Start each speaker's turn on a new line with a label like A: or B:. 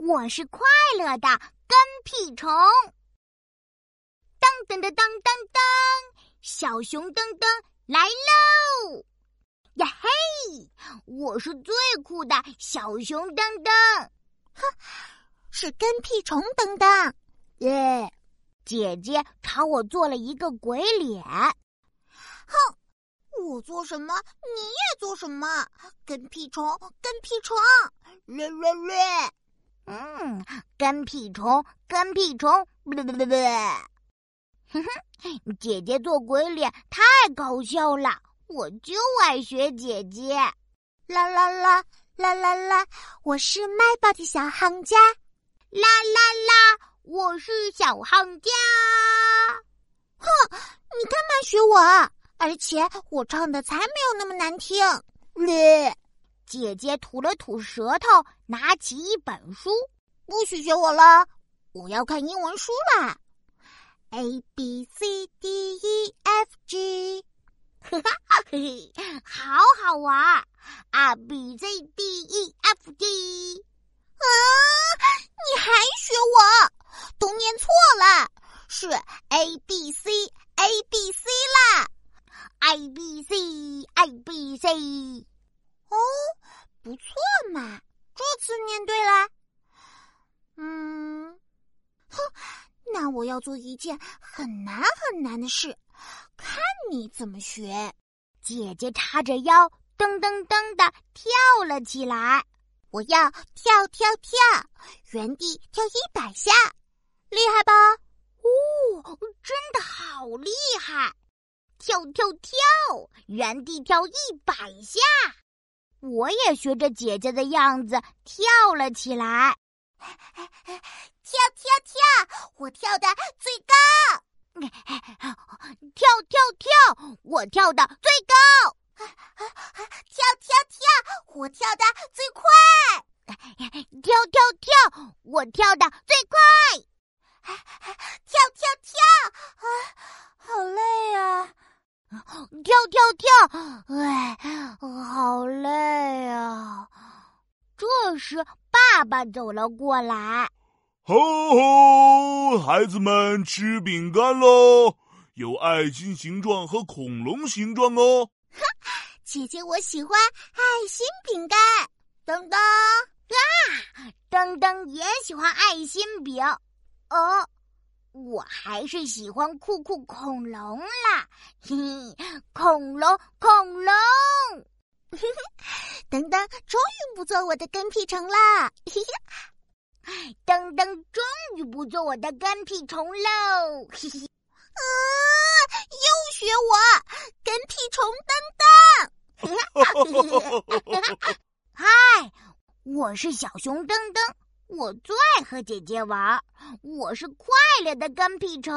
A: 我是快乐的跟屁虫。当当当当当当，小熊噔噔来喽！呀嘿，我是最酷的小熊噔噔。
B: 哼，是跟屁虫噔噔。
A: 耶，姐姐朝我做了一个鬼脸。
B: 哼，我做什么你也做什么，跟屁虫跟屁虫，略略略。
A: 嗯，跟屁虫，跟屁虫，不不不不，哼哼，姐姐做鬼脸太搞笑了，我就爱学姐姐。
B: 啦啦啦啦啦啦，我是卖报的小行家。
A: 啦啦啦，我是小行家。
B: 哼，你干嘛学我？而且我唱的才没有那么难听。
A: 咧。姐姐吐了吐舌头，拿起一本书，
B: 不许学我了，我要看英文书啦。A B C D E F G，
A: 哈哈嘿嘿，好好玩。A B C D E F G，
B: 啊，你还学我？都念错了，是 A B C A B C 啦。
A: A B C A B C。
B: 哦，不错嘛，这次念对了。嗯，哼，那我要做一件很难很难的事，看你怎么学。
A: 姐姐叉着腰，噔噔噔的跳了起来。
B: 我要跳跳跳，原地跳一百下，厉害吧？
A: 哦，真的好厉害！跳跳跳，原地跳一百下。我也学着姐姐的样子跳了起来，
B: 跳跳跳！我跳的最高，
A: 跳跳跳！我跳的最高，
B: 跳跳跳！我跳的最快，
A: 跳跳跳！我跳的最快，
B: 跳跳跳！啊，好累啊！
A: 跳跳跳！哎，好累啊！这时，爸爸走了过来。
C: 吼吼，孩子们吃饼干喽！有爱心形状和恐龙形状哦。
B: 姐姐，我喜欢爱心饼干。
A: 噔噔啊，噔噔也喜欢爱心饼。哦。我还是喜欢酷酷恐龙啦！嘿嘿，恐龙恐龙，
B: 噔噔终于不做我的跟屁虫啦！嘿
A: 嘿，噔噔终于不做我的跟屁虫喽！嘿嘿，
B: 啊，又学我跟屁虫
A: 噔噔！嗨，我是小熊噔噔。我最爱和姐姐玩，我是快乐的跟屁虫。